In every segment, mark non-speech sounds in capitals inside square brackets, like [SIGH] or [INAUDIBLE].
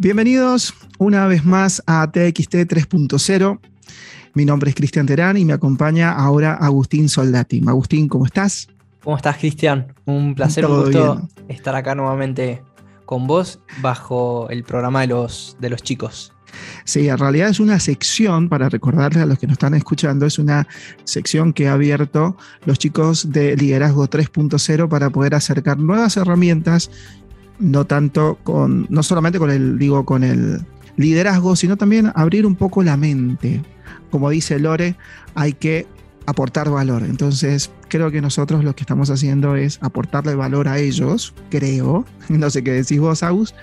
Bienvenidos una vez más a TXT 3.0. Mi nombre es Cristian Terán y me acompaña ahora Agustín Soldati. Agustín, ¿cómo estás? ¿Cómo estás, Cristian? Un placer, un gusto estar acá nuevamente con vos bajo el programa de los, de los chicos. Sí, en realidad es una sección, para recordarles a los que nos están escuchando, es una sección que ha abierto los chicos de Liderazgo 3.0 para poder acercar nuevas herramientas, no tanto con, no solamente con el, digo, con el liderazgo, sino también abrir un poco la mente. Como dice Lore, hay que aportar valor. Entonces, creo que nosotros lo que estamos haciendo es aportarle valor a ellos, creo, [LAUGHS] no sé qué decís vos, Agus,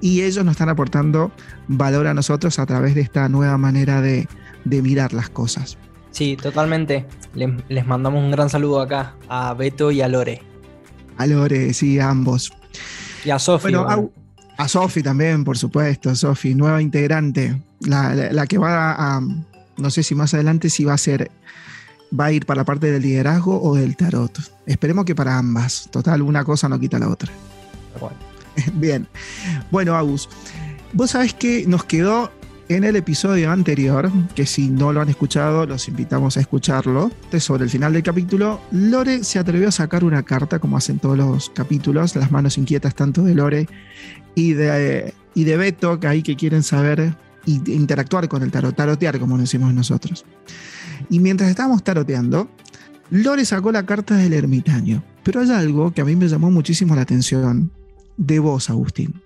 y ellos nos están aportando valor a nosotros a través de esta nueva manera de, mirar las cosas. Sí, totalmente. Les, mandamos un gran saludo acá a Beto y a Lore. A Lore, sí, a ambos. Y a Sofi. Bueno, a, Sofi también, por supuesto, Sofi, nueva integrante, la, la que va a, no sé si más adelante si va a ser va a ir para la parte del liderazgo o del tarot. Esperemos que para ambas. Total, una cosa no quita la otra. [LAUGHS] Bien. Bueno, Agus, vos sabés que nos quedó en el episodio anterior, que si no lo han escuchado, los invitamos a escucharlo. Sobre el final del capítulo, Lore se atrevió a sacar una carta, como hacen todos los capítulos, las manos inquietas tanto de Lore y de, y de Beto, que ahí que quieren saber e interactuar con el tarot, tarotear, como decimos nosotros. Y mientras estábamos taroteando, Lore sacó la carta del ermitaño. Pero hay algo que a mí me llamó muchísimo la atención de vos, Agustín.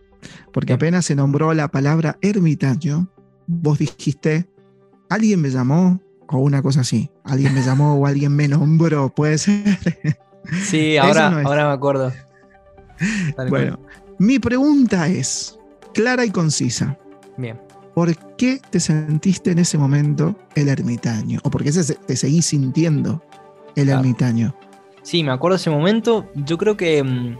Porque apenas se nombró la palabra ermitaño, vos dijiste, alguien me llamó o una cosa así. Alguien me llamó o alguien me nombró, puede ser. [LAUGHS] Sí, ahora, ahora me acuerdo. bueno, mi pregunta es clara y concisa. Bien. ¿por qué te sentiste en ese momento el ermitaño? ¿O por qué te seguís sintiendo el ermitaño? Sí, me acuerdo ese momento. Yo creo que mm,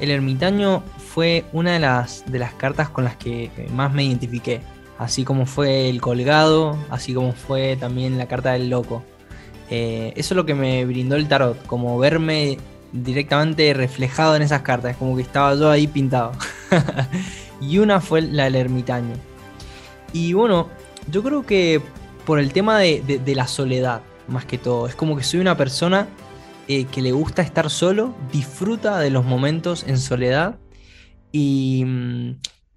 el ermitaño fue una de las, de las cartas con las que más me identifiqué. Así como fue el colgado, así como fue también la carta del loco. Eh, eso es lo que me brindó el tarot, como verme directamente reflejado en esas cartas, como que estaba yo ahí pintado. [LAUGHS] y una fue la del ermitaño. Y bueno, yo creo que por el tema de, la soledad, más que todo. Es como que soy una persona eh, que le gusta estar solo, disfruta de los momentos en soledad y mm,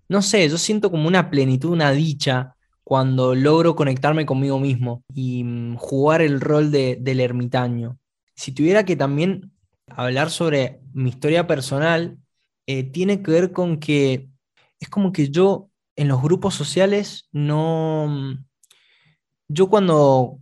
no sé, yo siento como una plenitud, una dicha cuando logro conectarme conmigo mismo y mm, jugar el rol del ermitaño. Si tuviera que también hablar sobre mi historia personal, eh, tiene que ver con que es como que yo en los grupos sociales no... Yo cuando...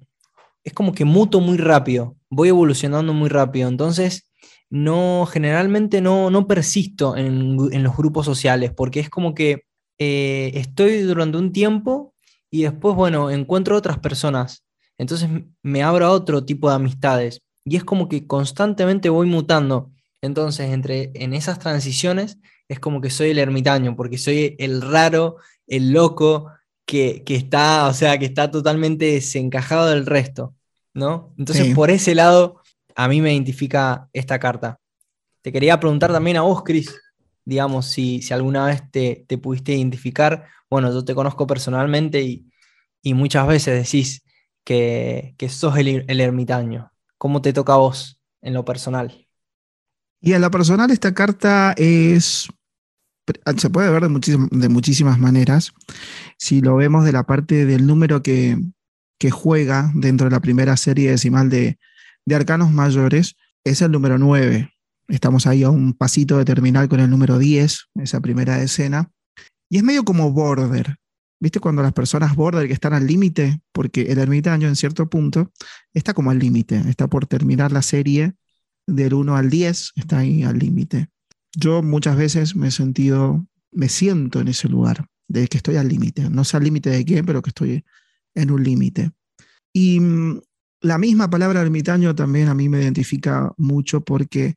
Es como que muto muy rápido, voy evolucionando muy rápido, entonces no, generalmente no, no persisto en, los grupos sociales, porque es como que eh, estoy durante un tiempo y después, bueno, encuentro otras personas, entonces me abro a otro tipo de amistades y es como que constantemente voy mutando. Entonces, entre, en esas transiciones es como que soy el ermitaño, porque soy el raro, el loco, que, está, o sea, que está totalmente desencajado del resto, ¿no? Entonces, por ese lado, a mí me identifica esta carta. Te quería preguntar también a vos, Cris, digamos, si, si alguna vez te, pudiste identificar. Bueno, yo te conozco personalmente y, muchas veces decís que, que sos el, el ermitaño. ¿Cómo te toca a vos en lo personal? Y en lo personal esta carta es, se puede ver de, muchísimas maneras. Si lo vemos de la parte del número que, juega dentro de la primera serie decimal de, de arcanos mayores, es el número 9. Estamos ahí a un pasito de terminar con el número 10, esa primera escena. Y es medio como border. ¿Viste cuando las personas border que están al límite? Porque el ermitaño en cierto punto está como al límite, está por terminar la serie del 1 al 10 está ahí al límite. Yo muchas veces me he sentido, me siento en ese lugar, de que estoy al límite. No sé al límite de qué, pero que estoy en un límite. Y mm, la misma palabra ermitaño también a mí me identifica mucho porque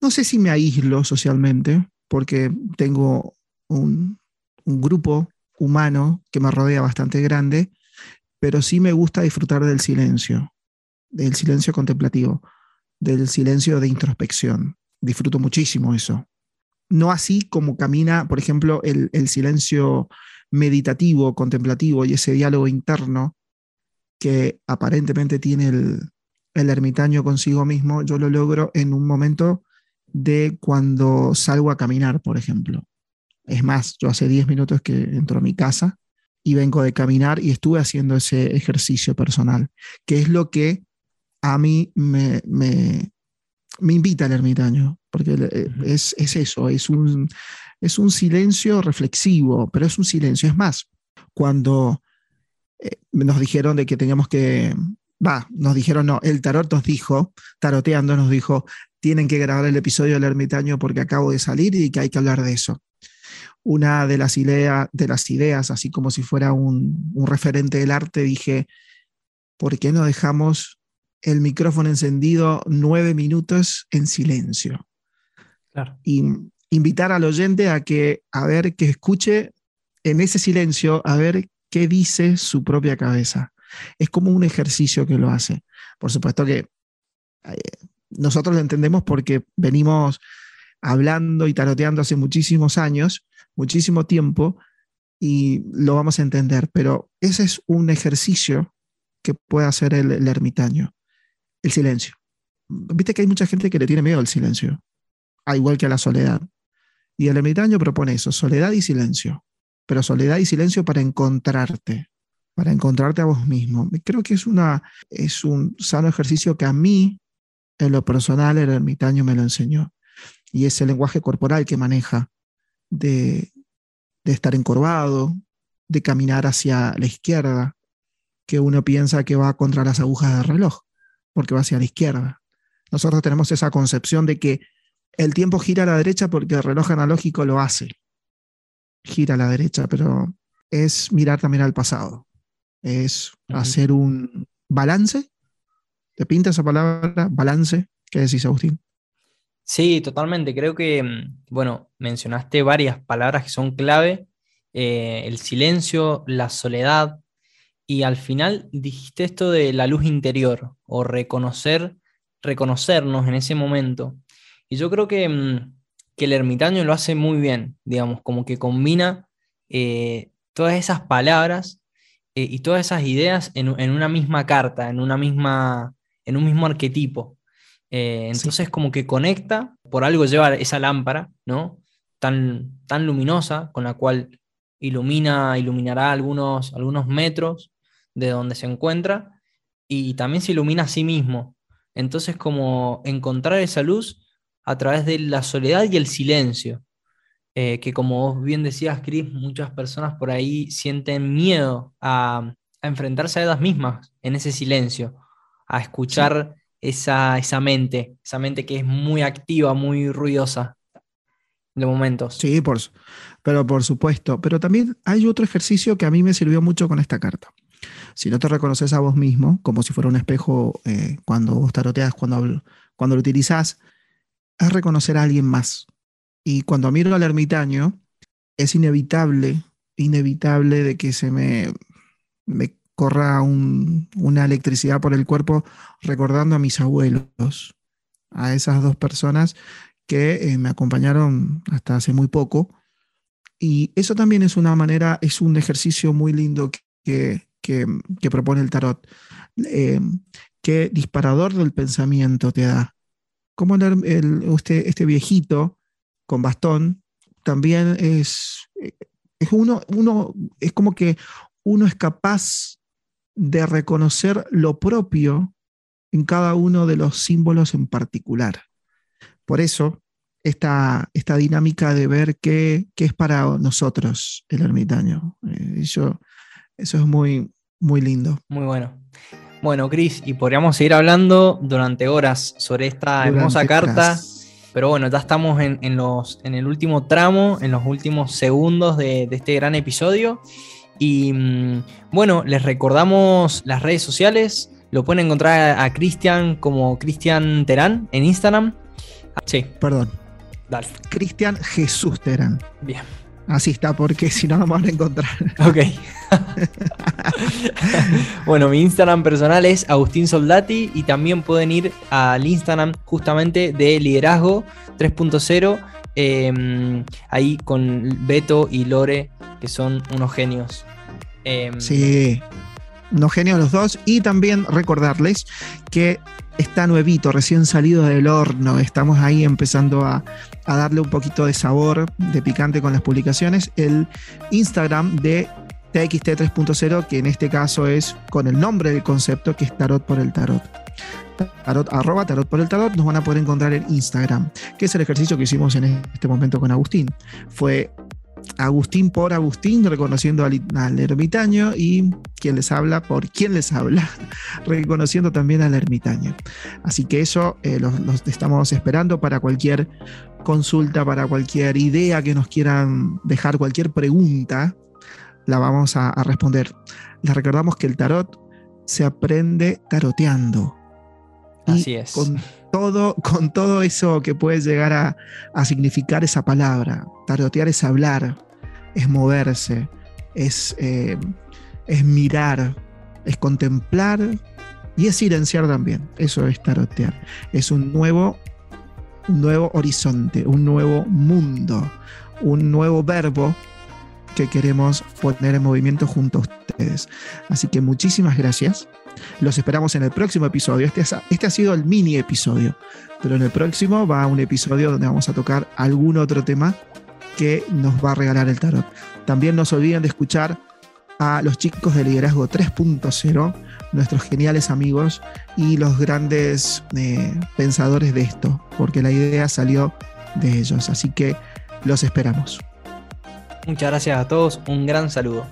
no sé si me aíslo socialmente, porque tengo un, un grupo humano que me rodea bastante grande, pero sí me gusta disfrutar del silencio, del silencio contemplativo del silencio de introspección. Disfruto muchísimo eso. no así como camina, por ejemplo, el, silencio meditativo, contemplativo y ese diálogo interno que aparentemente tiene el, el ermitaño consigo mismo, yo lo logro en un momento de cuando salgo a caminar, por ejemplo. Es más, yo hace 10 minutos que entro a mi casa y vengo de caminar y estuve haciendo ese ejercicio personal, que es lo que a mí me, me, invita el ermitaño, porque eh, es, eso, es un, es un silencio reflexivo, pero es un silencio. Es más, cuando eh, nos dijeron de que teníamos que, va, nos dijeron, no, el tarot nos dijo, taroteando nos dijo, tienen que grabar el episodio del ermitaño porque acabo de salir y que hay que hablar de eso una de las, de las ideas, así como si fuera un, referente del arte, dije, ¿por qué no dejamos el micrófono encendido nueve minutos en silencio? Y invitar al oyente a que, a ver, que escuche en ese silencio, a ver qué dice su propia cabeza. Es como un ejercicio que lo hace. Por supuesto que eh, nosotros lo entendemos porque venimos hablando y taroteando hace muchísimos años muchísimo tiempo y lo vamos a entender, pero ese es un ejercicio que puede hacer el, ermitaño, el silencio. Viste que hay mucha gente que le tiene miedo al silencio, al igual que a la soledad. Y el ermitaño propone eso, soledad y silencio, pero soledad y silencio para encontrarte, para encontrarte a vos mismo. Creo que es, una, es un sano ejercicio que a mí, en lo personal, el ermitaño me lo enseñó. Y es el lenguaje corporal que maneja de, estar encorvado, de caminar hacia la izquierda, que uno piensa que va contra las agujas del reloj, porque va hacia la izquierda. Nosotros tenemos esa concepción de que el tiempo gira a la derecha porque el reloj analógico lo hace. Gira a la derecha, pero es mirar también al pasado. Es hacer un balance. ¿Te pinta esa palabra? Balance. ¿Qué decís, Agustín? Sí, totalmente. Creo que, mm, bueno, mencionaste varias palabras que son clave. Eh, el silencio, la soledad, y al final dijiste esto de la luz interior o reconocer, reconocernos en ese momento. Y yo creo que, mm, el ermitaño lo hace muy bien, digamos, como que combina eh, todas esas palabras eh, y todas esas ideas en, en, una misma carta, en, una misma, en un mismo arquetipo. Eh, entonces como que conecta, por algo lleva esa lámpara, ¿no? Tan, tan luminosa, con la cual ilumina, iluminará algunos, algunos metros de donde se encuentra y también se ilumina a sí mismo. Entonces como encontrar esa luz a través de la soledad y el silencio, eh, que como vos bien decías, Cris, muchas personas por ahí sienten miedo a, enfrentarse a ellas mismas en ese silencio, a escuchar esa, esa mente, esa mente que es muy activa, muy ruidosa de momentos. Sí, por, pero por supuesto. Pero también hay otro ejercicio que a mí me sirvió mucho con esta carta. Si no te reconoces a vos mismo, como si fuera un espejo eh, cuando vos taroteas, cuando, cuando lo utilizás, es reconocer a alguien más. Y cuando miro al ermitaño, es inevitable, inevitable de que se me, me corra una electricidad por el cuerpo recordando a mis abuelos, a esas dos personas que eh, me acompañaron hasta hace muy poco. Y eso también es una manera, es un ejercicio muy lindo que, propone el tarot. Eh, ¿Qué disparador del pensamiento te da? Como el, usted, este viejito con bastón también es, es uno, uno, es como que uno es capaz de reconocer lo propio en cada uno de los símbolos en particular. Por eso, esta, esta dinámica de ver qué, es para nosotros el ermitaño. Eh, eso es muy, muy lindo. Muy bueno. Bueno, Cris, y podríamos seguir hablando durante horas sobre esta hermosa carta. Pero bueno, ya estamos en, los, en el último tramo, en los últimos segundos de, de este gran episodio. Y mm, bueno, les recordamos las redes sociales. Lo pueden encontrar a Cristian como Cristian Terán en Instagram. Sí. Perdón. Dale. Cristian Jesús Terán. Bien. Así está, porque si no, no van a encontrar. Ok. [LAUGHS] [LAUGHS] bueno, mi Instagram personal es Agustín Soldati y también pueden ir al Instagram justamente de Liderazgo 3.0, em, ahí con Beto y Lore, que son unos genios. Em, sí, unos genios los dos. Y también recordarles que está nuevito, recién salido del horno. Estamos ahí empezando a, darle un poquito de sabor, de picante con las publicaciones. El Instagram de TXT 3.0, que en este caso es con el nombre del concepto, que es Tarot por el Tarot. Tarot, arroba tarot por el tarot, nos van a poder encontrar en Instagram, que es el ejercicio que hicimos en este momento con Agustín. Fue Agustín por Agustín, reconociendo al, ermitaño, y quien les habla por quien les habla, [LAUGHS] reconociendo también al ermitaño. Así que eso eh, los, estamos esperando para cualquier consulta, para cualquier idea que nos quieran dejar, cualquier pregunta, la vamos a, responder. Les recordamos que el tarot se aprende taroteando. Así es todo, con todo eso que puede llegar a, significar esa palabra. Tarotear es hablar, es moverse, es, eh, es mirar, es contemplar y es silenciar también. Eso es tarotear. Es un nuevo, un nuevo horizonte, un nuevo mundo, un nuevo verbo que queremos poner en movimiento junto a ustedes. Así que muchísimas gracias los esperamos en el próximo episodio. Este, este ha sido el mini episodio, pero en el próximo va un episodio donde vamos a tocar algún otro tema que nos va a regalar el tarot. También no se olviden de escuchar a los chicos de Liderazgo 3.0, nuestros geniales amigos y los grandes eh, pensadores de esto, porque la idea salió de ellos. Así que los esperamos. Muchas gracias a todos, un gran saludo.